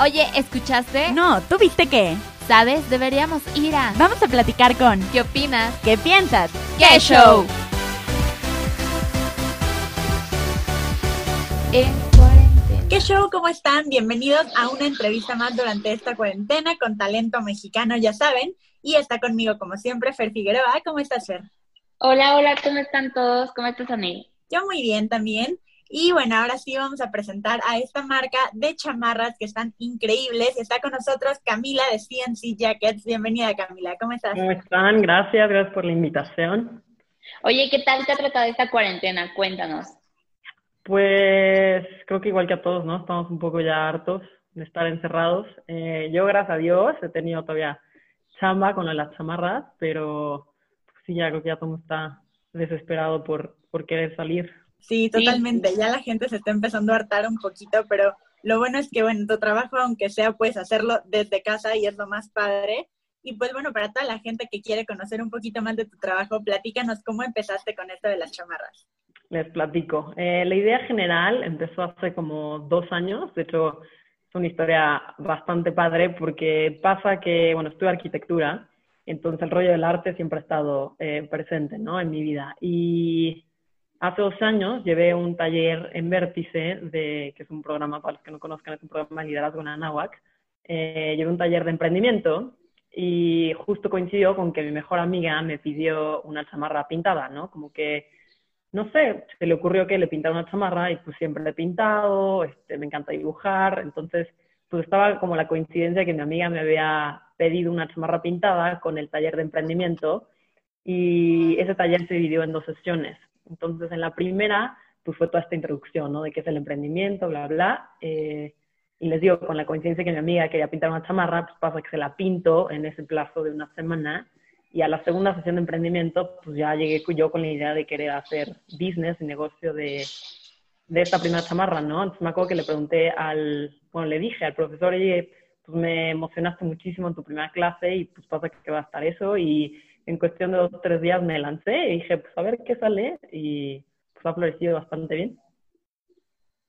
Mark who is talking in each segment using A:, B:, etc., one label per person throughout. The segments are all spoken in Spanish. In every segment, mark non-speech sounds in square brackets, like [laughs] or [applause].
A: Oye, ¿escuchaste?
B: No, ¿tú viste qué?
A: ¿Sabes? Deberíamos ir a...
B: Vamos a platicar con...
A: ¿Qué opinas?
B: ¿Qué piensas?
A: ¡Qué show! En cuarentena.
C: ¿Qué show? ¿Cómo están? Bienvenidos a una entrevista más durante esta cuarentena con talento mexicano, ya saben. Y está conmigo, como siempre, Fer Figueroa. ¿Cómo estás, Fer?
D: Hola, hola, ¿cómo están todos? ¿Cómo estás, Anel?
C: Yo muy bien también. Y bueno, ahora sí vamos a presentar a esta marca de chamarras que están increíbles. Está con nosotros Camila de CNC Jackets. Bienvenida, Camila. ¿Cómo estás?
E: ¿Cómo están? Gracias, gracias por la invitación.
D: Oye, ¿qué tal te ha tratado esta cuarentena? Cuéntanos.
E: Pues creo que igual que a todos, ¿no? Estamos un poco ya hartos de estar encerrados. Eh, yo, gracias a Dios, he tenido todavía chamba con las chamarras, pero sí, ya creo que ya todo está desesperado por, por querer salir.
C: Sí, totalmente. Ya la gente se está empezando a hartar un poquito, pero lo bueno es que, bueno, tu trabajo, aunque sea, puedes hacerlo desde casa y es lo más padre. Y pues bueno, para toda la gente que quiere conocer un poquito más de tu trabajo, platícanos cómo empezaste con esto de las chamarras.
E: Les platico. Eh, la idea general empezó hace como dos años. De hecho, es una historia bastante padre porque pasa que, bueno, estudio arquitectura, entonces el rollo del arte siempre ha estado eh, presente, ¿no? En mi vida. Y Hace dos años llevé un taller en Vértice, de, que es un programa, para los que no conozcan, es un programa de liderazgo en Anáhuac. Eh, llevé un taller de emprendimiento y justo coincidió con que mi mejor amiga me pidió una chamarra pintada, ¿no? Como que, no sé, se le ocurrió que le pintara una chamarra y pues siempre le he pintado, este, me encanta dibujar, entonces pues estaba como la coincidencia que mi amiga me había pedido una chamarra pintada con el taller de emprendimiento y ese taller se dividió en dos sesiones. Entonces, en la primera, pues fue toda esta introducción, ¿no? De qué es el emprendimiento, bla, bla. Eh, y les digo, con la coincidencia que mi amiga quería pintar una chamarra, pues pasa que se la pinto en ese plazo de una semana. Y a la segunda sesión de emprendimiento, pues ya llegué yo con la idea de querer hacer business y negocio de, de esta primera chamarra, ¿no? Entonces me acuerdo que le pregunté al, bueno, le dije al profesor, oye, pues me emocionaste muchísimo en tu primera clase y pues pasa que va a estar eso y en cuestión de dos o tres días me lancé y dije, pues a ver qué sale y pues ha florecido bastante bien.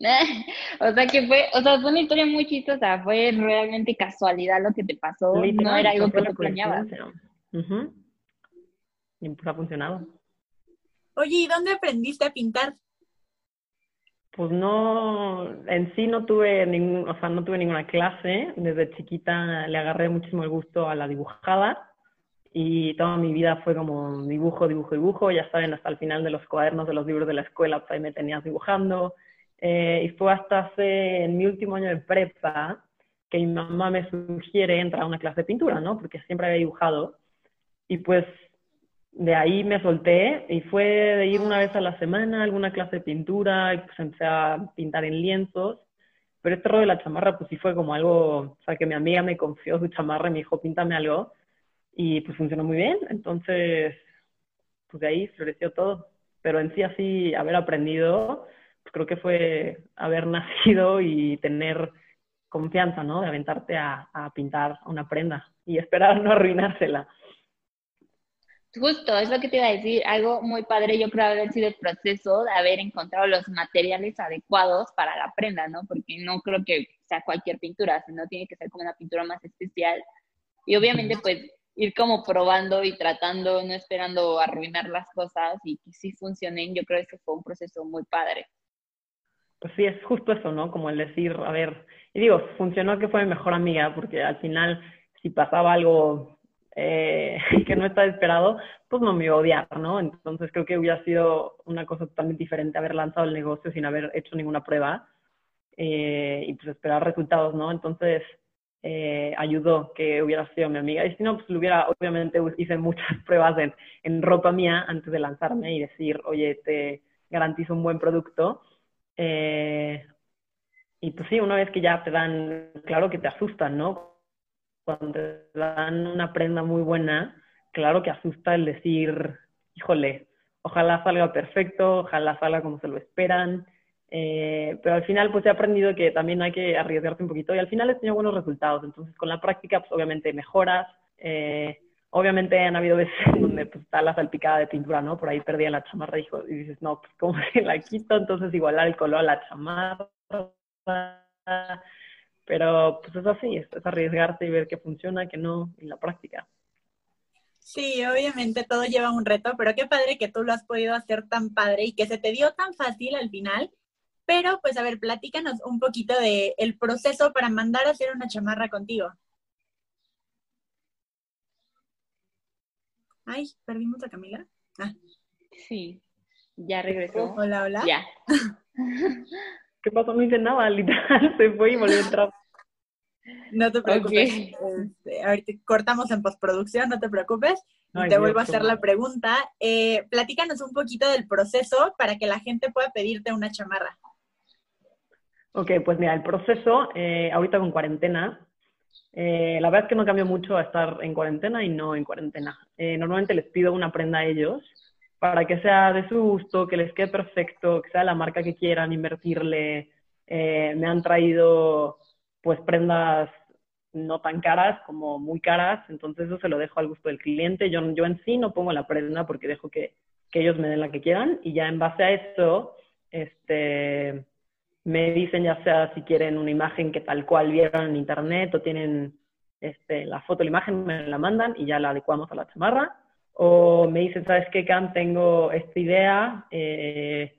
E: [laughs]
D: o sea que fue, o sea, fue una historia muy chistosa, fue realmente casualidad lo que te pasó, no era algo que tú planeabas.
E: Y pues ha funcionado.
C: Oye, ¿y dónde aprendiste a pintar?
E: Pues no, en sí no tuve ningún, o sea, no tuve ninguna clase. Desde chiquita le agarré muchísimo el gusto a la dibujada y toda mi vida fue como dibujo, dibujo, dibujo, ya saben, hasta el final de los cuadernos de los libros de la escuela, pues ahí me tenías dibujando. Eh, y fue hasta hace, en mi último año de prepa, que mi mamá me sugiere entrar a una clase de pintura, ¿no? Porque siempre había dibujado. Y pues de ahí me solté y fue de ir una vez a la semana a alguna clase de pintura y pues empecé a pintar en lienzos. Pero este rollo de la chamarra, pues sí fue como algo, o sea, que mi amiga me confió su chamarra y me dijo, píntame algo y pues funcionó muy bien. Entonces, pues de ahí floreció todo. Pero en sí así, haber aprendido, pues creo que fue haber [laughs] nacido y tener confianza, ¿no? De aventarte a, a pintar una prenda y esperar [laughs] no arruinársela.
D: Justo, es lo que te iba a decir, algo muy padre, yo creo haber sido el proceso de haber encontrado los materiales adecuados para la prenda, ¿no? Porque no creo que sea cualquier pintura, sino tiene que ser como una pintura más especial. Y obviamente, pues, ir como probando y tratando, no esperando arruinar las cosas y que sí funcionen, yo creo que fue un proceso muy padre.
E: Pues sí, es justo eso, ¿no? Como el decir, a ver, y digo, funcionó que fue mi mejor amiga, porque al final, si pasaba algo eh, [laughs] que no estaba esperado, pues no me iba a odiar, ¿no? Entonces creo que hubiera sido una cosa totalmente diferente haber lanzado el negocio sin haber hecho ninguna prueba eh, y pues esperar resultados, ¿no? Entonces, eh, ayudó que hubiera sido mi amiga. Y si no, pues lo hubiera, obviamente hice muchas [laughs] pruebas en, en, ropa mía antes de lanzarme y decir, oye, te garantizo un buen producto. Eh, y pues sí, una vez que ya te dan, claro que te asustan, ¿no? Cuando te dan una prenda muy buena, claro que asusta el decir, híjole, ojalá salga perfecto, ojalá salga como se lo esperan. Eh, pero al final pues he aprendido que también hay que arriesgarse un poquito y al final he tenido buenos resultados. Entonces con la práctica pues obviamente mejoras. Eh, obviamente han habido veces donde pues está la salpicada de pintura, ¿no? Por ahí perdía la chamarra y, y dices, no, pues ¿cómo [laughs] se la quito? Entonces igualar el color a la chamarra. Pero pues es así, es, es arriesgarse y ver qué funciona, qué no, en la práctica.
C: Sí, obviamente todo lleva un reto, pero qué padre que tú lo has podido hacer tan padre y que se te dio tan fácil al final. Pero pues a ver, platícanos un poquito de el proceso para mandar a hacer una chamarra contigo. Ay, perdimos a Camila. Ah,
D: Sí, ya regresó.
C: hola, hola.
D: Ya. [laughs]
E: ¿Qué pasó? No hice nada, literal, se fue y volvió a entrar.
C: No te preocupes.
D: Ok.
C: Este, ahorita cortamos en postproducción, no te preocupes. Y
E: Ay,
C: te
E: Dios,
C: vuelvo a hacer la pregunta. Eh, platícanos un poquito del proceso para que la gente pueda pedirte una chamarra.
E: Ok, pues mira, el proceso, eh, ahorita con cuarentena, eh, la verdad es que no cambió mucho a estar en cuarentena y no en cuarentena. Eh, normalmente les pido una prenda a ellos para que sea de su gusto, que les quede perfecto, que sea la marca que quieran invertirle. Eh, me han traído pues prendas no tan caras como muy caras, entonces eso se lo dejo al gusto del cliente. Yo, yo en sí no pongo la prenda porque dejo que, que ellos me den la que quieran y ya en base a eso, este, me dicen ya sea si quieren una imagen que tal cual vieron en internet o tienen este, la foto, la imagen, me la mandan y ya la adecuamos a la chamarra. O me dicen, ¿sabes qué, Cam? Tengo esta idea eh,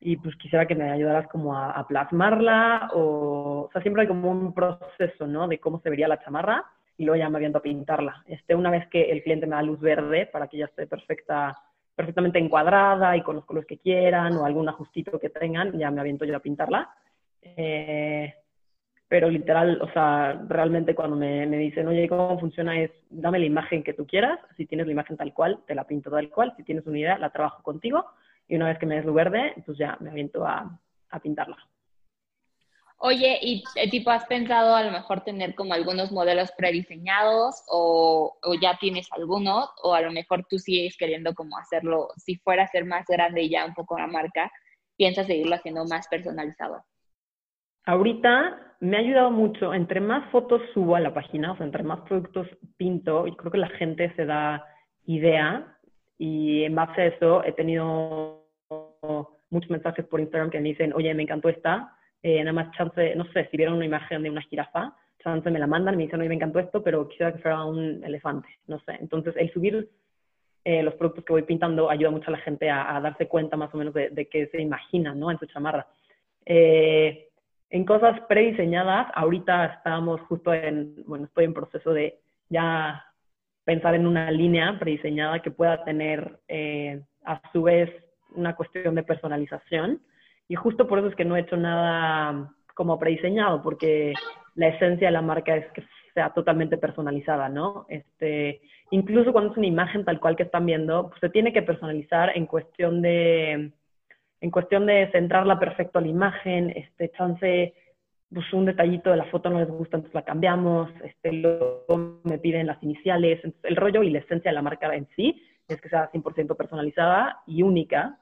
E: y pues quisiera que me ayudaras como a, plasmarla. O, o sea, siempre hay como un proceso, ¿no? De cómo se vería la chamarra y luego ya me aviento a pintarla. Este, una vez que el cliente me da luz verde para que ya esté perfecta, perfectamente encuadrada y con los colores que quieran o algún ajustito que tengan, ya me aviento yo a pintarla. Eh, pero literal, o sea, realmente cuando me, me dicen, oye, ¿cómo funciona? Es, dame la imagen que tú quieras, si tienes la imagen tal cual, te la pinto tal cual, si tienes una idea, la trabajo contigo, y una vez que me des luz verde, pues ya me aviento a, a pintarla.
D: Oye, ¿y eh, tipo has pensado a lo mejor tener como algunos modelos prediseñados o, o ya tienes algunos o a lo mejor tú sigues queriendo como hacerlo, si fuera a ser más grande y ya un poco la marca, piensas seguirlo haciendo más personalizado?
E: Ahorita me ha ayudado mucho, entre más fotos subo a la página, o sea, entre más productos pinto, y creo que la gente se da idea, y en base a eso he tenido muchos mensajes por Instagram que me dicen, oye, me encantó esta, eh, nada más chance, no sé, si vieron una imagen de una jirafa, chance me la mandan, me dicen, oye, me encantó esto, pero quisiera que fuera un elefante, no sé. Entonces, el subir eh, los productos que voy pintando ayuda mucho a la gente a, a darse cuenta más o menos de, de qué se imaginan, ¿no? En su chamarra. Eh, en cosas prediseñadas, ahorita estamos justo en, bueno, estoy en proceso de ya pensar en una línea prediseñada que pueda tener eh, a su vez una cuestión de personalización. Y justo por eso es que no he hecho nada como prediseñado, porque la esencia de la marca es que sea totalmente personalizada, ¿no? Este, incluso cuando es una imagen tal cual que están viendo, pues se tiene que personalizar en cuestión de, en cuestión de centrarla perfecto a la imagen, este, chance, pues un detallito de la foto no les gusta, entonces la cambiamos, este, luego me piden las iniciales, entonces el rollo y la esencia de la marca en sí es que sea 100% personalizada y única,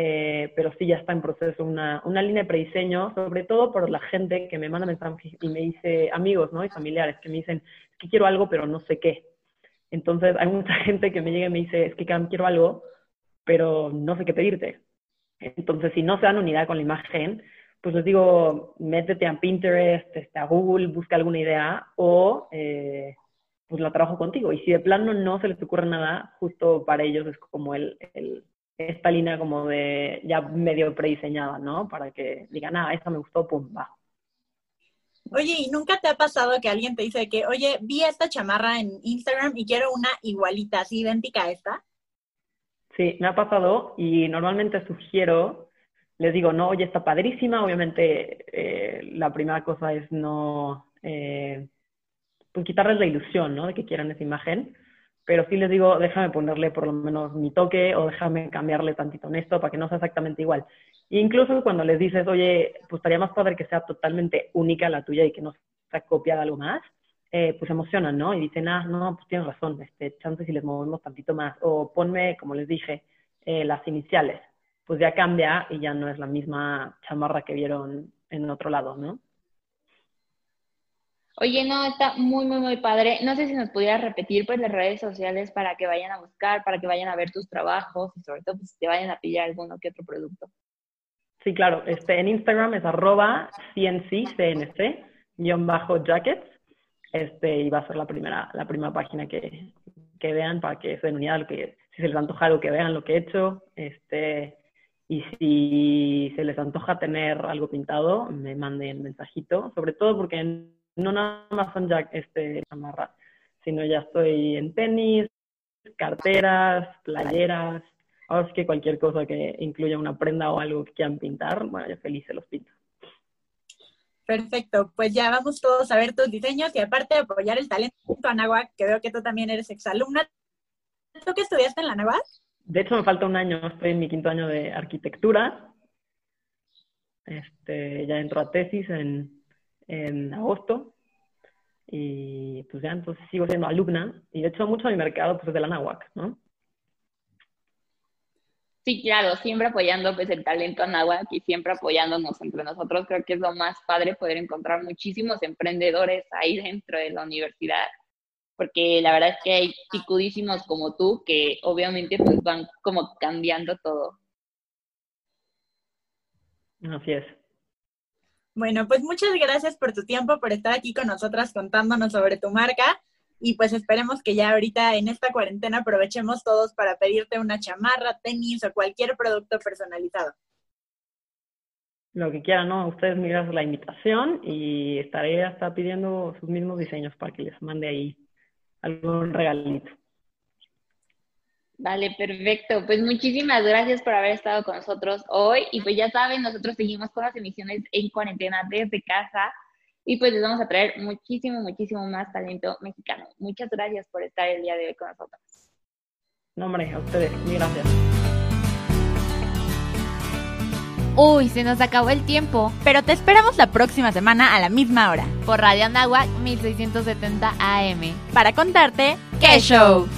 E: eh, pero sí ya está en proceso una, una línea de prediseño, sobre todo por la gente que me manda mensajes y me dice, amigos, ¿no? Y familiares que me dicen, es que quiero algo, pero no sé qué. Entonces hay mucha [laughs] gente que me llega y me dice, es que quiero algo, pero no sé qué pedirte. Entonces, si no se dan unidad con la imagen, pues les digo, métete a Pinterest, este, a Google, busca alguna idea o eh, pues la trabajo contigo. Y si de plano no se les ocurre nada, justo para ellos es como el esta línea como de ya medio prediseñada, ¿no? Para que digan, ah, esta me gustó, pum, va.
C: Oye, ¿y nunca te ha pasado que alguien te dice que, oye, vi esta chamarra en Instagram y quiero una igualita, así idéntica a esta?
E: Sí, me ha pasado y normalmente sugiero, les digo, no, oye, está padrísima, obviamente eh, la primera cosa es no, eh, pues quitarles la ilusión, ¿no? De que quieran esa imagen, pero sí les digo, déjame ponerle por lo menos mi toque o déjame cambiarle tantito en esto para que no sea exactamente igual. E incluso cuando les dices, oye, pues estaría más padre que sea totalmente única la tuya y que no sea copia de algo más, eh, pues emocionan, ¿no? Y dicen, ah, no, pues tienes razón, este, chance si les movemos tantito más. O ponme, como les dije, eh, las iniciales. Pues ya cambia y ya no es la misma chamarra que vieron en otro lado, ¿no?
D: Oye, no, está muy, muy, muy padre. No sé si nos pudieras repetir pues las redes sociales para que vayan a buscar, para que vayan a ver tus trabajos y sobre todo pues te vayan a pillar alguno que otro producto.
E: Sí, claro. Este, en Instagram es arroba CNC, CNC, guion bajo jackets, este, y va a ser la primera, la primera página que, que vean para que se den unidad, que, si se les antoja algo que vean lo que he hecho, este, y si se les antoja tener algo pintado, me manden mensajito, sobre todo porque no nada más son jack, este, chamarras, sino ya estoy en tenis, carteras, playeras, ahora sí que cualquier cosa que incluya una prenda o algo que quieran pintar, bueno, yo feliz se los pinto.
C: Perfecto, pues ya vamos todos a ver tus diseños y aparte de apoyar el talento Anáhuac, que veo que tú también eres exalumna, ¿tú que estudiaste en la Anáhuac?
E: De hecho, me falta un año, estoy en mi quinto año de arquitectura. Este, ya entro a tesis en, en agosto y pues ya entonces sigo siendo alumna y de hecho mucho mi mercado pues es de la ¿no?
D: Sí, claro, siempre apoyando pues el talento anáhuac y siempre apoyándonos entre nosotros. Creo que es lo más padre poder encontrar muchísimos emprendedores ahí dentro de la universidad, porque la verdad es que hay picudísimos como tú que obviamente pues van como cambiando todo.
E: Así es.
C: Bueno, pues muchas gracias por tu tiempo, por estar aquí con nosotras contándonos sobre tu marca y pues esperemos que ya ahorita en esta cuarentena aprovechemos todos para pedirte una chamarra, tenis o cualquier producto personalizado.
E: Lo que quieran, ¿no? Ustedes me la invitación y estaré hasta pidiendo sus mismos diseños para que les mande ahí algún regalito.
D: Vale, perfecto. Pues muchísimas gracias por haber estado con nosotros hoy. Y pues ya saben, nosotros seguimos con las emisiones en cuarentena desde casa. Y pues les vamos a traer muchísimo, muchísimo más talento mexicano. Muchas gracias por estar el día de hoy con nosotros.
E: No, hombre, a ustedes. Mil gracias.
A: Uy, se nos acabó el tiempo.
B: Pero te esperamos la próxima semana a la misma hora.
A: Por Radio Anáhuac 1670 AM.
B: Para contarte
A: ¡Qué show!